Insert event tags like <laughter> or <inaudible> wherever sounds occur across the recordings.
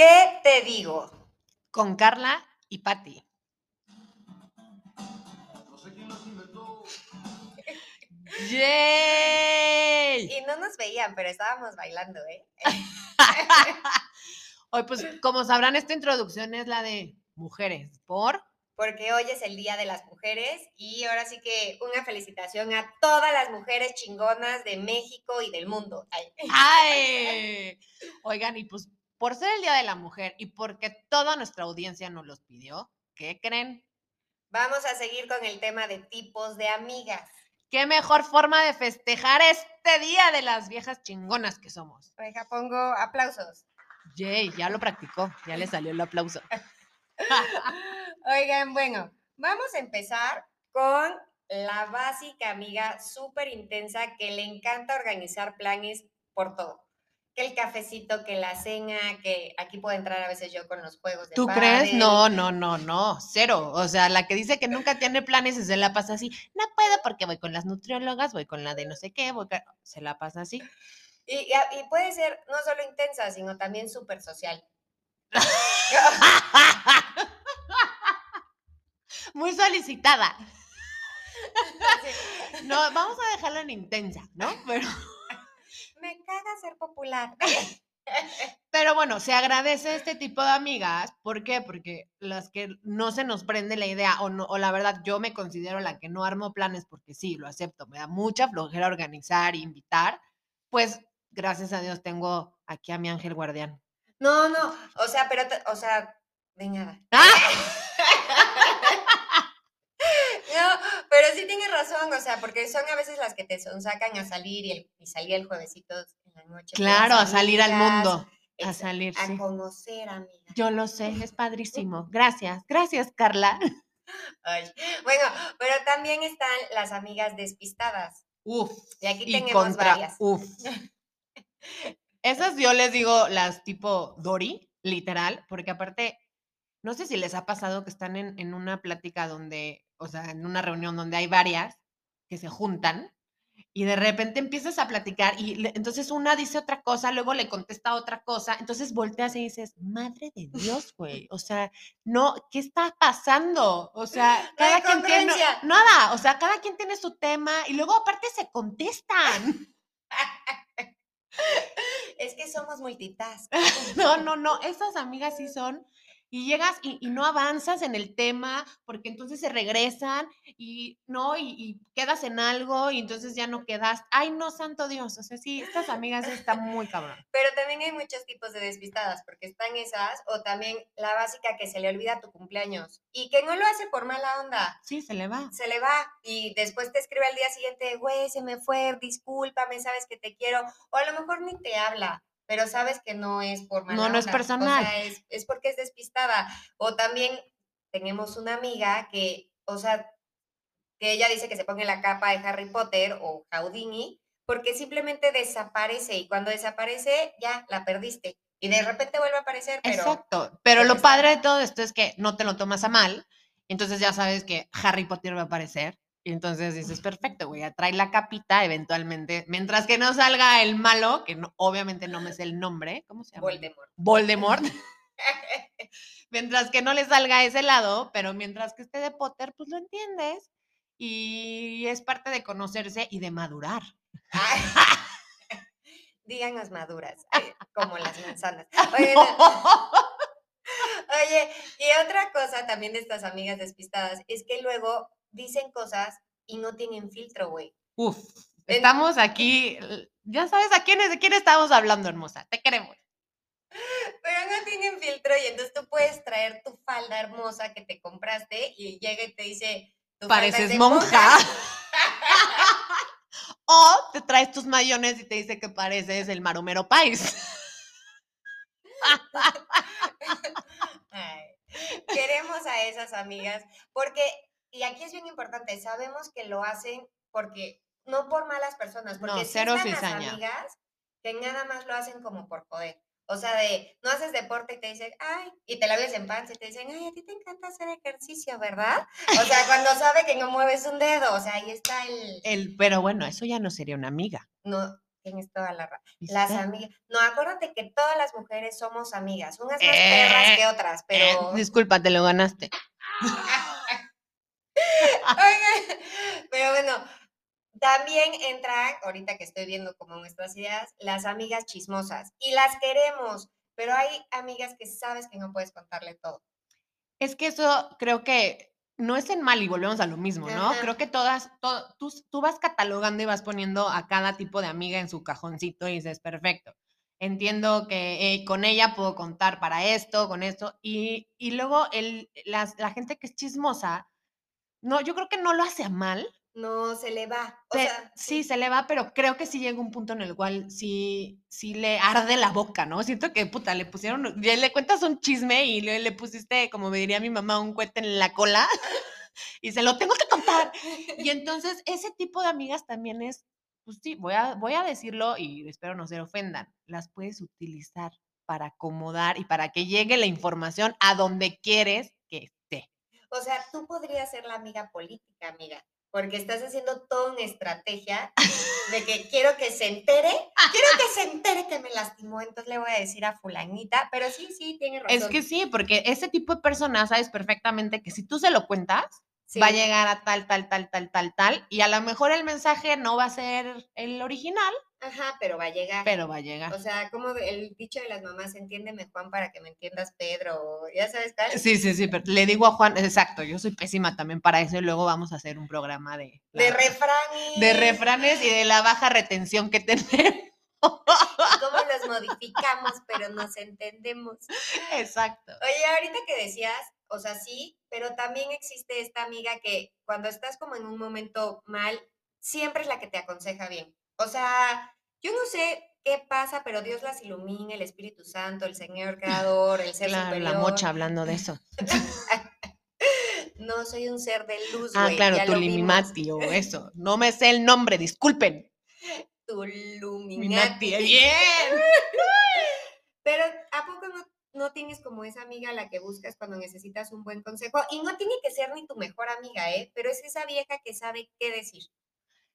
¿Qué te digo? Con Carla y Patti. ¡Yay! Y no nos veían, pero estábamos bailando, ¿eh? <laughs> Hoy, pues, como sabrán, esta introducción es la de mujeres. ¿Por? Porque hoy es el Día de las Mujeres y ahora sí que una felicitación a todas las mujeres chingonas de México y del mundo. Ay. ¡Ay! <laughs> Oigan, y pues por ser el Día de la Mujer y porque toda nuestra audiencia nos los pidió, ¿qué creen? Vamos a seguir con el tema de tipos de amigas. ¿Qué mejor forma de festejar este día de las viejas chingonas que somos? Oiga, pongo aplausos. Yay, ya lo practicó, ya le salió el aplauso. <laughs> Oigan, bueno, vamos a empezar con la básica amiga súper intensa que le encanta organizar planes por todo. Que el cafecito, que la cena, que aquí puedo entrar a veces yo con los juegos de ¿Tú crees? No, no, no, no, cero. O sea, la que dice que nunca tiene planes y se la pasa así. No puedo porque voy con las nutriólogas, voy con la de no sé qué, voy con- se la pasa así. Y, y puede ser no solo intensa, sino también súper social. <laughs> Muy solicitada. <laughs> No, vamos a dejarla en intensa, ¿no? Pero, Me caga ser popular. <laughs> pero bueno, se agradece este tipo de amigas. ¿Por qué? Porque las que no se nos prende la idea, o, no, o la verdad, yo me considero la que no armo planes porque sí, lo acepto, me da mucha flojera organizar e invitar. Pues gracias a Dios tengo aquí a mi ángel guardián. No, no, o sea, pero, o sea, de nada. <laughs> Pero sí tienes razón, o sea, porque son a veces las que te son, sacan a salir y, el- y salir el juevesito en la noche. las Claro, a salir al mundo. A salir, A sí. conocer, amiga. Yo lo sé, es padrísimo. <laughs> Gracias, gracias, Carla. Ay, Bueno, pero también están las amigas despistadas. Uf. Y aquí y tenemos contra, varias. uf. Esas yo les digo las tipo Dory, literal, porque aparte, no sé si les ha pasado que están en, en una plática donde, o sea, en una reunión donde hay varias que se juntan y de repente empiezas a platicar y le- entonces una dice otra cosa, luego le contesta otra cosa, entonces volteas y dices, madre de Dios, güey, o sea, no, ¿qué está pasando? O sea, cada quien tiene, nada, o sea, cada quien tiene su tema y luego aparte se contestan. Es que somos multitask. <laughs> No, no, no, esas amigas sí son. Y llegas y, y no avanzas en el tema porque entonces se regresan y no, y, y quedas en algo y entonces ya no quedas. Ay, no, santo Dios. O sea, sí, estas amigas están muy cabrón. <laughs> Pero también hay muchos tipos de despistadas, porque están esas, o también la básica que se le olvida tu cumpleaños y que no lo hace por mala onda. Sí, se le va. Se le va y después te escribe al día siguiente, güey, se me fue, discúlpame, sabes que te quiero. O a lo mejor ni te habla, pero sabes que no es por mala No, no es onda, personal. O sea, es, es porque es despistada. O también tenemos una amiga que, o sea, que ella dice que se pone la capa de Harry Potter o Houdini, porque simplemente desaparece y cuando desaparece ya la perdiste. Y de repente vuelve a aparecer, pero Exacto. Pero lo padre de todo esto es que no te lo tomas a mal. Entonces ya sabes que Harry Potter va a aparecer. Y entonces dices, perfecto, güey, ya trae la capita eventualmente. Mientras que no salga el malo, que no- obviamente no me sé el nombre. ¿Cómo se llama? Voldemort. Voldemort. <laughs> mientras que no le salga a ese lado, pero mientras que esté de Potter, pues lo entiendes. Y es parte de conocerse y de madurar. <laughs> Ay. Díganos maduras, eh, como las manzanas. <laughs> Oye, no, oye, y otra cosa también de estas amigas despistadas es que luego dicen cosas y no tienen filtro, güey. Uf, estamos aquí, ya sabes a quién, de quién estamos hablando, hermosa. Te queremos. Pero no tienen filtro y entonces tú puedes traer tu falda hermosa que te compraste y llega y te dice, tu Pareces monja. <laughs> <laughs> o te traes tus mayones y te dice que pareces el maromero país. <laughs> Ay, queremos a esas amigas porque, y aquí es bien importante, sabemos que lo hacen porque, no por malas personas, porque No, cero están las cizaña. amigas que nada más lo hacen como por poder. O sea, de, no haces deporte y te dicen, ay, y te la ves en panza y te dicen, ay, a ti te encanta hacer ejercicio, ¿verdad? O sea, <laughs> cuando sabe que no mueves un dedo, o sea, ahí está el, El, pero bueno, eso ya no sería una amiga. no, tienes toda la razón. Las amigas. No, acuérdate que todas las mujeres somos amigas, unas más Eh, perras que otras, Eh, pero. disculpa, te lo ganaste. <laughs> <laughs> Pero bueno, también entran, ahorita que estoy viendo como nuestras ideas, las amigas chismosas. Y las queremos, pero hay amigas que sabes que no puedes contarle todo. Es que eso creo que no es en mal y volvemos a lo mismo, ¿no? Ajá. Creo que todas, to- tú, tú vas catalogando y vas poniendo a cada tipo de amiga en su cajoncito y dices, perfecto. Entiendo que eh, con ella puedo contar para esto, con esto. Y, y luego el, las- la gente que es chismosa, no, yo creo que no lo hace a mal, No se le va. O sea, sí, se le va, pero creo que sí llega un punto en el cual sí, sí le arde la boca, ¿no? Siento que, puta, le pusieron, ya le cuentas un chisme y le, le pusiste, como me diría mi mamá, un cohete en la cola <laughs> y se lo tengo que contar. Y <laughs> entonces ese tipo de amigas también es, pues sí, voy a, voy a decirlo y espero no se ofendan, las puedes utilizar para acomodar y para que llegue la información a donde quieres que esté. O sea, tú podrías ser la amiga política, amiga, porque estás haciendo toda una estrategia de que quiero que se entere, quiero que se entere que me lastimó, entonces le voy a decir a fulanita, pero sí, sí, tiene razón. Es que sí, porque ese tipo de personas sabes perfectamente que si tú se lo cuentas, Sí. va a llegar a tal, tal, tal, tal, tal, tal, y a lo mejor el mensaje no va a ser el original, Ajá, pero va a llegar. pero va a llegar. O sea, como el dicho de las mamás, entiéndeme Juan para que me entiendas Pedro, ya sabes cuál. Sí, sí, sí, pero le digo a Juan, exacto, yo soy pésima también para eso y luego vamos a hacer un programa de, De refranes. de refranes y de la baja retención que <laughs> tenemos. y cómo los modificamos, pero nos entendemos. Exacto. Oye, ahorita que decías, o sea, sí, pero también existe esta amiga que cuando estás como en un momento mal, siempre es la que te aconseja bien. O sea, yo no sé qué pasa, pero Dios las ilumina, el Espíritu Santo, el Señor Creador, el Ser Claro, Superior. la mocha hablando de eso. <laughs> No, soy un ser de luz, Ah, güey, claro, ya tu lo vimos. limimati o eso. No me sé el nombre, disculpen. Tu Minati, Illuminati. bien. <laughs> Pero ¿a poco no, no tienes como esa amiga a la que buscas cuando necesitas un buen consejo? Y no tiene que ser ni tu mejor amiga, ¿eh? Pero es esa vieja que sabe qué decir.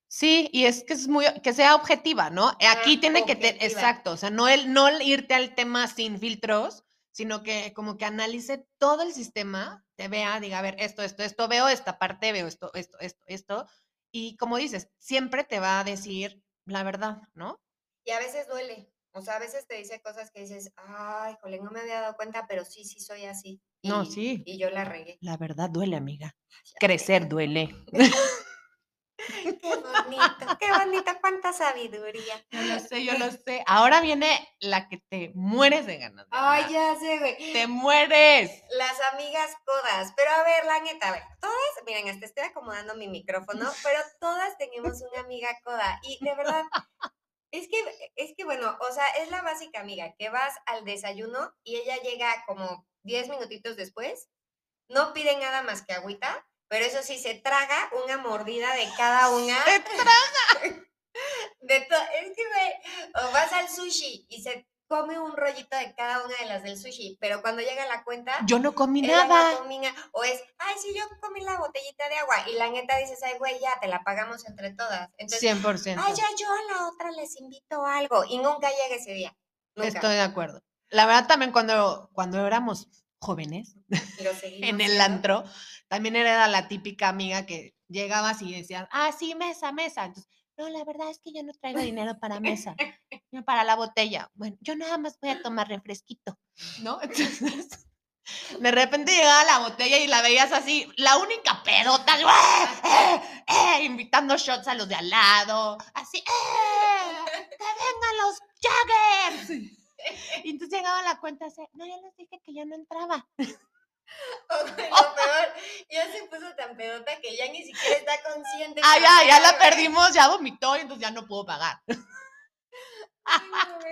Sí, y es que es muy, que sea objetiva, ¿no? Aquí Ah, tiene que objetiva. exacto, o sea, no el, no el irte al tema sin filtros, sino que como que analice todo el sistema, te vea, diga, a ver, esto, esto, esto, veo esta parte, veo esto, esto, esto, esto, y como dices, siempre te va a decir la verdad, ¿no? Y a veces duele. O sea, a veces te dice cosas que dices, ay, jole, no me había dado cuenta, pero sí, sí soy así. Y, No, sí. Y yo la regué. La verdad duele, amiga. Ya Crecer duele. <laughs> <laughs> Qué bonito, qué bonito, cuánta sabiduría. Yo lo sé, yo lo sé. Ahora viene la que te mueres de ganas. de Ay, ya sé, güey. Te mueres. Las amigas codas. Pero a ver, la neta, a ver, todas, miren, hasta estoy acomodando mi micrófono, pero todas tenemos una amiga coda. Y de verdad, es que, es que bueno, o sea, es la básica amiga, que vas al desayuno y ella llega como 10 minutitos después, no pide nada más que agüita, pero eso sí, se traga una mordida de cada <laughs> una. Te <laughs> De to- es que, güey, o vas al sushi y se come un rollito de cada una de las del sushi, pero cuando llega la cuenta, Yo no comí no nada. comí o es, ay, sí, yo comí la botellita de agua, y la neta dices, ay, güey, ya, te la pagamos entre todas. Entonces, 100%. ay, ya, yo a la otra les invito algo, y nunca llega ese día. Nunca. Estoy de acuerdo. La verdad también cuando, cuando éramos jóvenes <laughs> en el antro, también era la típica amiga que llegabas y decías, ah, sí, mesa, mesa. Entonces, no, la verdad es que yo no traigo dinero para mesa, <laughs> para la botella. Bueno, yo nada más voy a tomar refresquito, ¿no? <laughs> Entonces, de repente llegaba la botella y la veías así, la única pedota, ¡eh, eh, eh! invitando shots a los de al lado, así, ¡eh! ¡Que vengan los Jaggers! <laughs> Y entonces llegaba la cuenta así, no, ya les dije que ya no entraba. <laughs> O, peor, ya se puso tan pedota que ya ni siquiera está consciente. Ah, ya, ya la perdimos, ya vomitó y entonces ya no puedo pagar.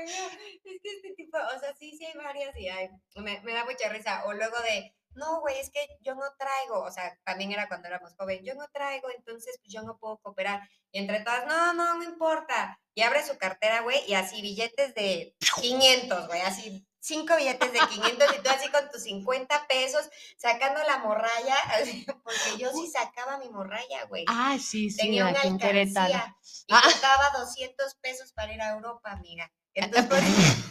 Ay, no. Es que este tipo, o sea, sí, sí hay varias y hay, me, me da mucha risa. O luego de, no, güey, es que yo no traigo, o sea, también era cuando éramos jóvenes, yo no traigo, entonces pues yo no puedo cooperar. Y entre todas, no, no, no importa. Y abre su cartera, güey, y así billetes de 500, güey, así cinco billetes de 500 y tú así con tus 50 pesos sacando la morralla, <laughs> porque yo sí sacaba mi morralla, güey. Ah, sí, sí, Tenía una alcancía y Ah. costaba 200 pesos para ir a Europa, amiga. Entonces,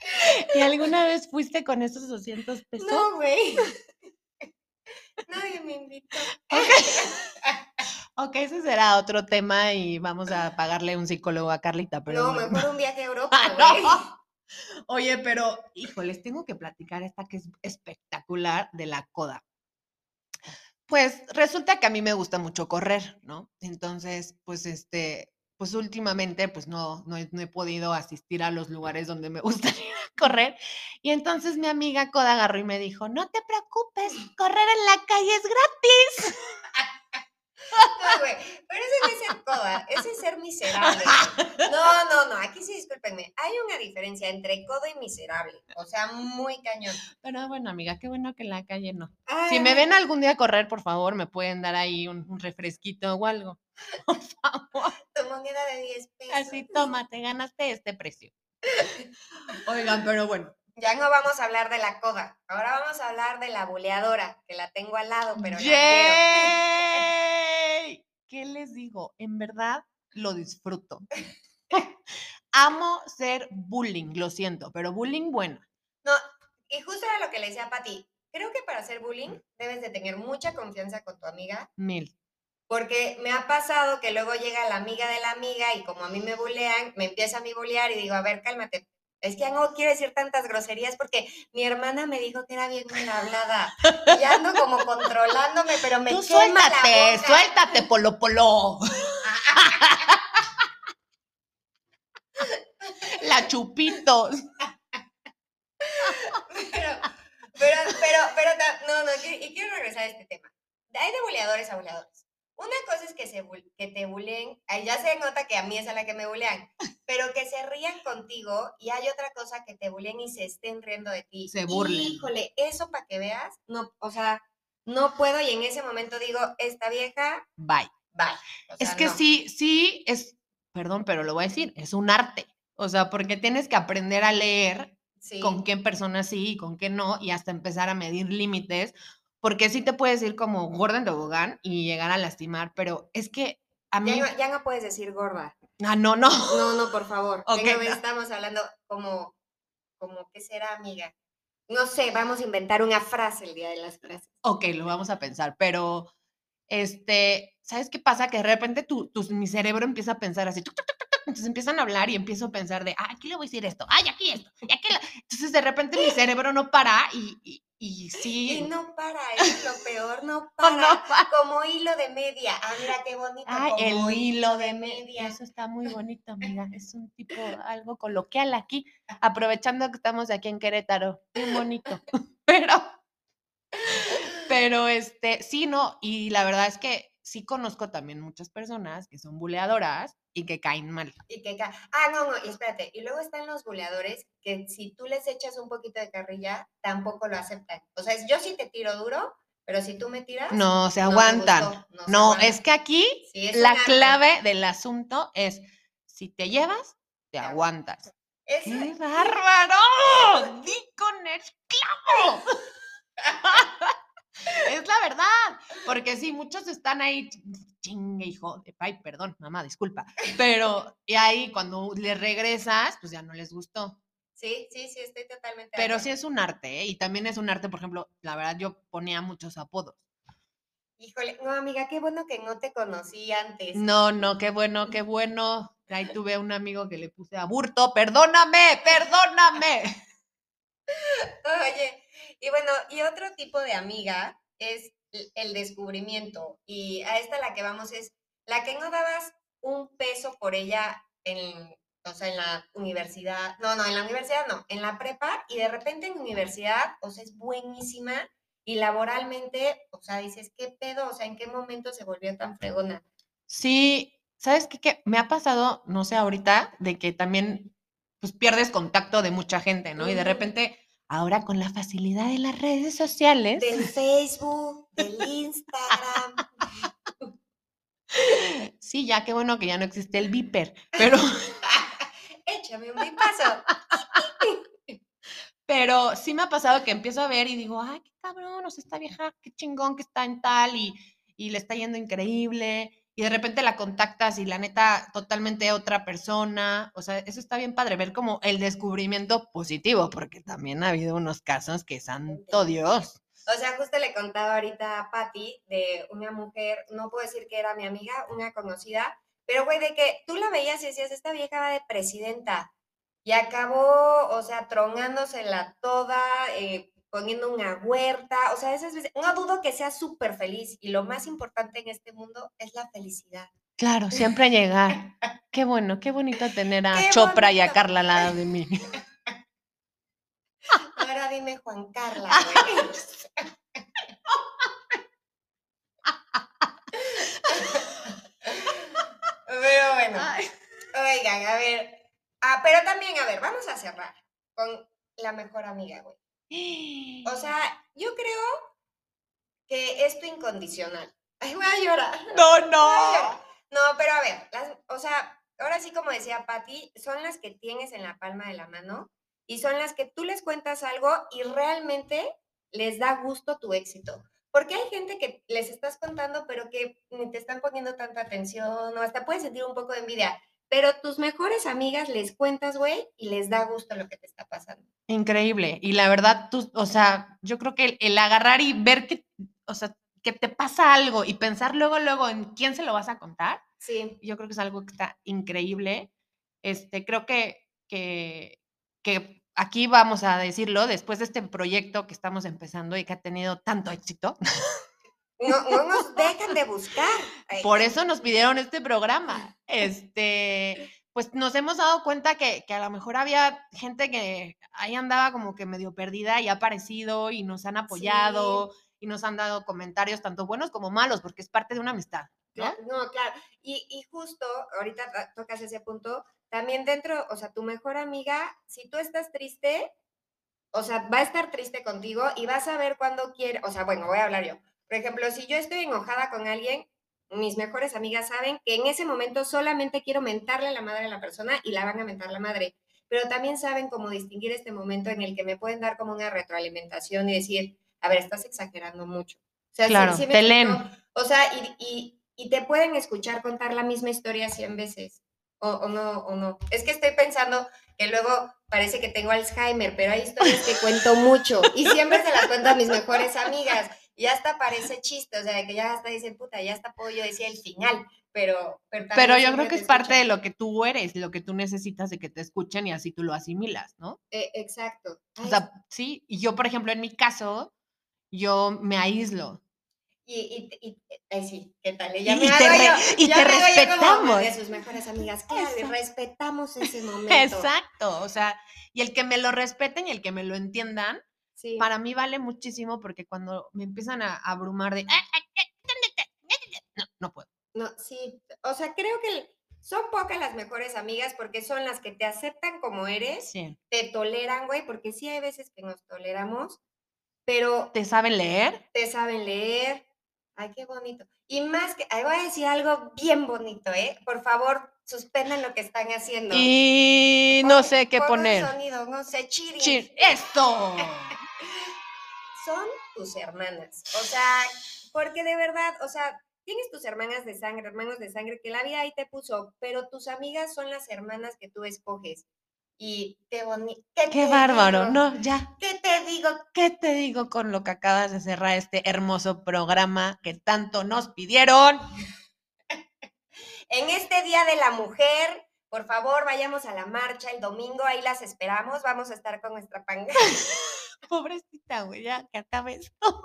<laughs> ¿Y alguna vez fuiste con esos 200 pesos? no, güey. <laughs> Nadie me invitó. <laughs> Ok, ese será otro tema y vamos a pagarle un psicólogo a Carlita, pero no, mejor un viaje a Europa, Ah, no. Oye, pero, híjoles, tengo que platicar esta que es espectacular de la coda. Pues resulta que a mí me gusta mucho correr, ¿no? Entonces, pues este, pues últimamente, pues no, no he, no he podido asistir a los lugares donde me <laughs> gustaría correr. Y entonces mi amiga Coda agarró y me dijo, no te preocupes, <laughs> correr en la calle es gratis. No, güey, pero ese no es ser coda, ese es ser miserable. No, no, no, Hay una diferencia entre codo y miserable. O sea, muy cañón. Pero bueno, amiga, qué bueno que en la calle no. Ay, Si me ven algún día correr, por favor, me pueden dar ahí un, un refresquito o algo. <laughs> Por favor. Tu moneda de 10 pesos. Así, toma, te ganaste este precio. Oigan, pero bueno. Ya no vamos a hablar de la coda. Ahora vamos a hablar de la buleadora, que la tengo al lado, pero la quiero. ¡Yay! ¿Qué les digo? En verdad lo disfruto. <laughs> Amo ser bullying, lo siento, pero bullying bueno. No, y justo era lo que le decía a Pati. Creo que para hacer bullying debes de tener mucha confianza con tu amiga, Mil. porque me ha pasado que luego llega la amiga de la amiga y como a mí me bulean, me empieza a mí bulear y digo, a ver, cálmate. Es que ya no quiero decir tantas groserías porque mi hermana me dijo que era bien mal hablada. Y ando como <laughs> controlándome, pero me Tú quema suéltate, la boca. suéltate, polo polo. <laughs> La chupitos. Pero, pero, pero, pero, no, no, y quiero regresar a este tema. Hay de buleadores a buleadores. Una cosa es que, se, que te buleen, ya se nota que a mí es a la que me bulean, pero que se rían contigo y hay otra cosa que te buleen y se estén riendo de ti. Se burlen. Híjole, eso para que veas, no, o sea, no puedo y en ese momento digo, esta vieja, Bye. bye. O Es que no. sí, sí, es, perdón, pero lo voy a decir, es un arte. O sea, porque tienes que aprender a leer Sí. con qué personas sí y con qué no, y hasta empezar a medir límites, porque sí te puedes ir como gorda en tobogán y llegar a lastimar, pero es que a Ya mí... no, ya no puedes decir gorda. Ah, no, no. No, no, por favor. <laughs> Ok, Ya no no. estamos hablando como, como, ¿qué será, amiga? No sé, vamos a inventar una frase el día de las frases. Ok, lo vamos a pensar, pero, este, ¿sabes qué pasa? Que de repente tu, tu- mi cerebro empieza a pensar así, tuc, tuc, tuc, tuc, tuc, entonces empiezan a hablar y empiezo a pensar de, ah, aquí le voy a decir esto, ay, aquí esto, y aquí la-". Entonces de repente mi <gasps> cerebro no para y, y, y sí... Y no para, es lo peor, no <laughs> para. no para. Como hilo de media. Ah, mira qué bonito. Ah, el como hilo de media. media. Eso está muy bonito, amiga. Es un tipo, <laughs> algo coloquial aquí, aprovechando que estamos aquí en Querétaro. Muy bonito. <laughs> Pero, pero este, sí, no. Y la verdad es que sí conozco también muchas personas que son buleadoras y que caen mal. Y que ca- ah, no, no, y espérate. Y luego están los buleadores que si tú les echas un poquito de carrilla, tampoco lo aceptan. O sea, yo sí te tiro duro, pero si tú me tiras. No, se no aguantan. gustó, no se No, aguantan. es que aquí Sí, es la arte. clave del asunto es, si te llevas, te aguantas. Es- ¡Qué bárbaro! ¡Di con el clavo! <laughs> es la verdad, porque sí, muchos están ahí, chingue, hijo de ay, perdón, mamá, disculpa, pero y ahí cuando le regresas, pues ya no les gustó. Sí, sí, sí, estoy totalmente. Pero sí es un arte, ¿eh? Y también es un arte, por ejemplo, la verdad, yo ponía muchos apodos. Híjole, no, amiga, qué bueno que no te conocí antes. No, no, qué bueno, qué bueno. Ahí tuve un amigo que le puse aburto, perdóname, perdóname. <laughs> Oye, y bueno, y otro tipo de amiga es el- descubrimiento. Y a esta la que vamos es la que no dabas un peso por ella en, o sea, en la universidad. No, no, en la universidad no, en la prepa. Y de repente en universidad, o sea, es buenísima. Y laboralmente, o sea, dices, ¿qué pedo? O sea, ¿en qué momento se volvió tan fregona? Sí, ¿sabes qué? Que me ha pasado, no sé, ahorita, de que también pues pierdes contacto de mucha gente, ¿no? Y de repente ahora con la facilidad de las redes sociales. Del Facebook, del Instagram. Sí, ya qué bueno que ya no existe el viper, pero, <laughs> Échame un paso. pero sí me ha pasado que empiezo a ver y digo, ay, qué cabrón, o sea, esta vieja, qué chingón que está en tal y, y le está yendo increíble. Y de repente la contactas y la neta, totalmente otra persona. O sea, eso está bien padre, ver como el descubrimiento positivo, porque también ha habido unos casos que santo Dios. O sea, justo le contaba ahorita a Patty de una mujer, no puedo decir que era mi amiga, una conocida, pero güey, de que tú la veías y decías, esta vieja va de presidenta. Y acabó, o sea, tronándosela toda, eh, poniendo una huerta, o sea, esas veces, no dudo que sea súper feliz y lo más importante en este mundo es la felicidad. Claro, siempre llegar. <laughs> Qué bueno, qué bonito tener a Qué Chopra y a. Carla al lado de mí. <laughs> Ahora dime Juan Carla, <laughs> güey. Pero bueno, oigan, a ver. Ah, pero también, a ver, vamos a cerrar con la mejor amiga, güey. O sea, <gasps> yo creo que es tu incondicional. <laughs> Ay, voy a llorar. no, <laughs> no. llorar. No, pero a ver, las- o sea, ahora sí como decía Patti, son las que tienes en la palma de la mano y son las que tú les cuentas algo y realmente les da gusto tu éxito. Porque hay gente que les estás contando, pero que ni te están poniendo tanta atención o hasta puedes sentir un poco de envidia. Pero tus mejores amigas les cuentas, güey, y les da gusto lo que te está pasando. Increíble. Y la verdad, tú, o sea, yo creo que el, el agarrar y ver que, o sea, que te pasa algo y pensar luego, luego en quién se lo vas a contar, Sí, yo creo que es algo que está increíble. Este, creo que, que, que aquí vamos a decirlo, después de este proyecto que estamos empezando y que ha tenido tanto éxito, <laughs> no, no nos <laughs> dejan de buscar. Ay, por eso nos pidieron este programa. Este, pues nos hemos dado cuenta que, que a lo mejor había gente que ahí andaba como que medio perdida y ha aparecido y nos han apoyado y nos han dado comentarios tanto buenos como malos, porque es parte de una amistad. ¿no? Cla- No, claro. Y, y justo, ahorita to- tocas ese punto, también dentro, o sea, tu mejor amiga, si tú estás triste, o sea, va a estar triste contigo y vas a ver cuando quiere, o sea, bueno, voy a hablar yo. Por ejemplo, si yo estoy enojada con alguien, mis mejores amigas saben que en ese momento solamente quiero mentarle la madre a la persona y la van a mentar la madre. Pero también saben cómo distinguir este momento en el que me pueden dar como una retroalimentación y decir, a ver, estás exagerando mucho. O sea, Claro, te explico. leen. O sea, y, y, y te pueden escuchar contar la misma historia 100 veces. O, o no, o no. Es que estoy pensando que luego parece que tengo Alzheimer, pero hay historias que cuento mucho y siempre se las cuento a mis mejores amigas. Y hasta parece chiste, o sea, que ya hasta dicen, puta, ya hasta puedo yo decir el final, pero... Pero, yo creo que es parte de lo que tú eres, lo que tú necesitas de que te escuchen y así tú lo asimilas, ¿no? Eh, exacto. O sea, sí, y yo, por ejemplo, en mi caso, yo me aíslo. y, y, y- ay, sí, ¿qué tal? Ya Y me te re- yo- y ya te me respetamos. De sus mejores amigas, claro, y respetamos ese <laughs> momento. Exacto, o sea, y el que me lo respeten y el que me lo entiendan, Sí. para mí vale muchísimo porque cuando me empiezan a abrumar de, "Ah, ah, ah, no, no puedo. No, sí, o sea, creo que son pocas las mejores amigas porque son las que te aceptan como eres, Sí. te toleran, güey, porque sí hay veces que nos toleramos, pero ¿Te saben leer? te saben leer. Ay, qué bonito. Y más que, ay, voy a decir algo bien bonito, ¿eh? Por favor, suspendan lo que están haciendo. Y no sé qué poner. sonido, no sé, ¡Esto! <laughs> son tus hermanas. O sea, porque de verdad, o sea, tienes tus hermanas de sangre, hermanos de sangre, que la vida ahí te puso, pero tus amigas son las hermanas que tú escoges. Y qué bonito. ¡Qué bárbaro! No, ya. ¿Qué te digo? ¿Qué te digo con lo que acabas de cerrar este hermoso programa que tanto nos pidieron? En este Día de la Mujer, por favor, vayamos a la marcha el domingo, ahí las esperamos, vamos a estar con nuestra panga. <laughs> Pobrecita, güey, ya que acabe esto.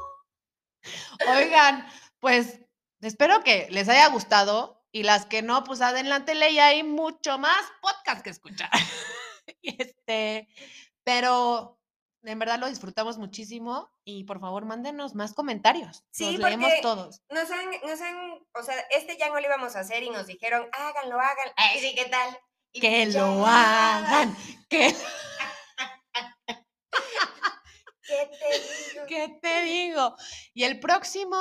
<laughs> Oigan, pues espero que les haya gustado y las que no, pues adelántele y hay mucho más podcast que escuchar. <laughs> Este, pero en verdad lo disfrutamos muchísimo y por favor mándenos más comentarios. Sí, Los leemos todos. Nos han, nos han, o sea, este ya no lo íbamos a hacer y nos dijeron, háganlo, háganlo. Ay, sí, ¿qué tal? Y Que ya. lo hagan, que digo. Y el próximo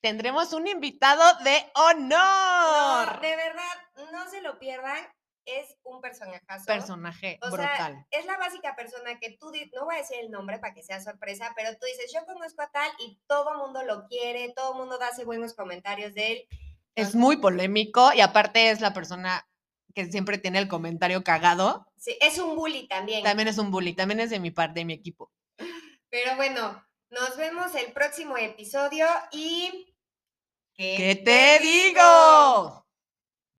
tendremos un invitado de No, honor. de verdad, no se lo pierdan. Es un personajazo. Personaje O brutal. sea, es la básica persona que tú, no voy a decir el nombre para que sea sorpresa, pero tú dices, yo conozco a tal y todo el mundo lo quiere, todo el mundo hace buenos comentarios de él. es muy polémico y aparte es la persona que siempre tiene el comentario cagado. Sí, es un bully también. También es un bully, también es de mi parte, de mi equipo. Pero bueno, nos vemos el próximo episodio y... ¿Qué te digo?